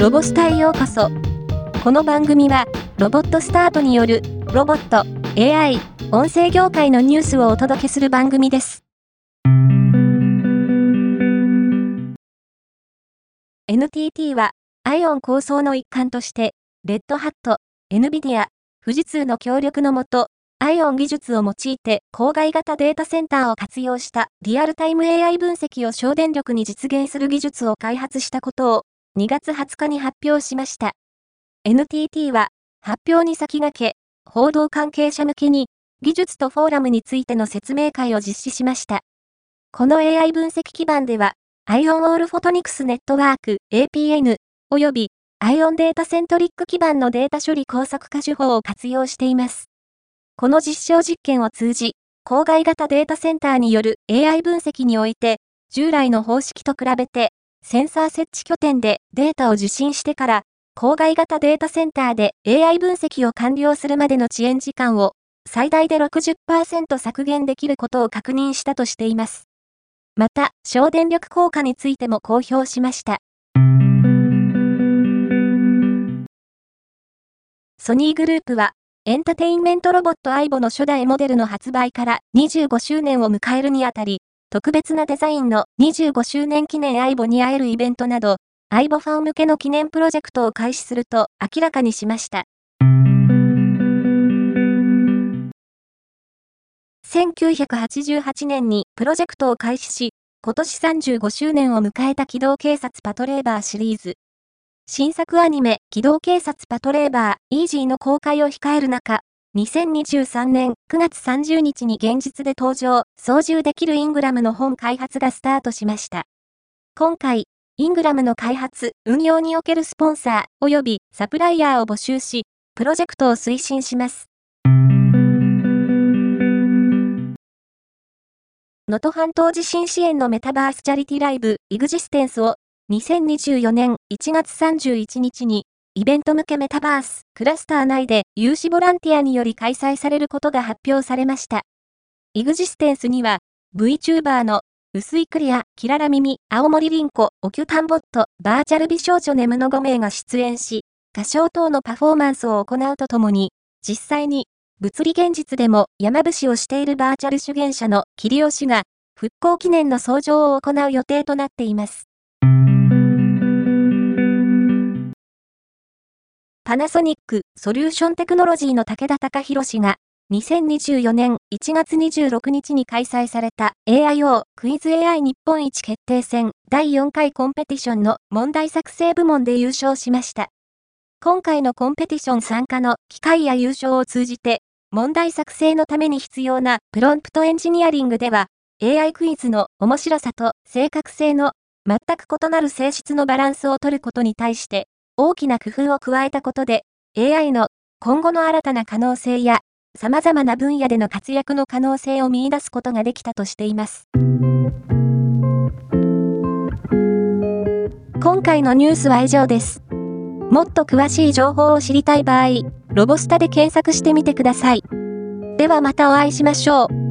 ロボスタへようこそ。この番組は、ロボットスタートによる、ロボット、AI、音声業界のニュースをお届けする番組です。NTT は、アイオン構想の一環として、レッドハット、NVIDIA、富士通の協力のもと、アイオン技術を用いて郊外型データセンターを活用したリアルタイム AI 分析を省電力に実現する技術を開発したことを2月20日に発表しました。NTT は発表に先駆け、報道関係者向けに技術とフォーラムについての説明会を実施しました。この AI 分析基盤では、ION All Photonics Network APN 及び ION データセントリック基盤のデータ処理工作化手法を活用しています。この実証実験を通じ、郊外型データセンターによる AI 分析において、従来の方式と比べてセンサー設置拠点でデータを受信してから、郊外型データセンターで AI 分析を完了するまでの遅延時間を最大で60%削減できることを確認したとしています。また、省電力効果についても公表しました。ソニーグループは、エンタテインメントロボット aibo の初代モデルの発売から25周年を迎えるにあたり、特別なデザインの25周年記念アイボに会えるイベントなど、アイボファン向けの記念プロジェクトを開始すると明らかにしました。1988年にプロジェクトを開始し、今年35周年を迎えた機動警察パトレーバーシリーズ。新作アニメ、機動警察パトレーバー、イージーの公開を控える中、2023年9月30日に現実で登場、操縦できるイングラムの本開発がスタートしました。今回、イングラムの開発、運用におけるスポンサー及びサプライヤーを募集し、プロジェクトを推進します。能登半島地震支援のメタバースチャリティライブ、イグジステンスを2024年1月31日にイベント向けメタバース、クラスター内で有志ボランティアにより開催されることが発表されました。イグジステンスには、VTuber の薄いクリア、キララ耳、青森リンコ、オキュタンボット、バーチャル美少女ネムの5名が出演し、歌唱等のパフォーマンスを行うとともに、実際に、物理現実でも山伏をしているバーチャル主言者のキリオ氏が、復興記念の登場を行う予定となっています。パナソニックソリューションテクノロジーの武田隆弘氏が、2024年1月26日に開催された AIO クイズ AI 日本一決定戦第4回コンペティションの問題作成部門で優勝しました。今回のコンペティション参加の機会や優勝を通じて、問題作成のために必要なプロンプトエンジニアリングでは、AI クイズの面白さと正確性の全く異なる性質のバランスを取ることに対して、大きな工夫を加えたことで、AI の今後の新たな可能性や、様々な分野での活躍の可能性を見出すことができたとしています。今回のニュースは以上です。もっと詳しい情報を知りたい場合、ロボスタで検索してみてください。ではまたお会いしましょう。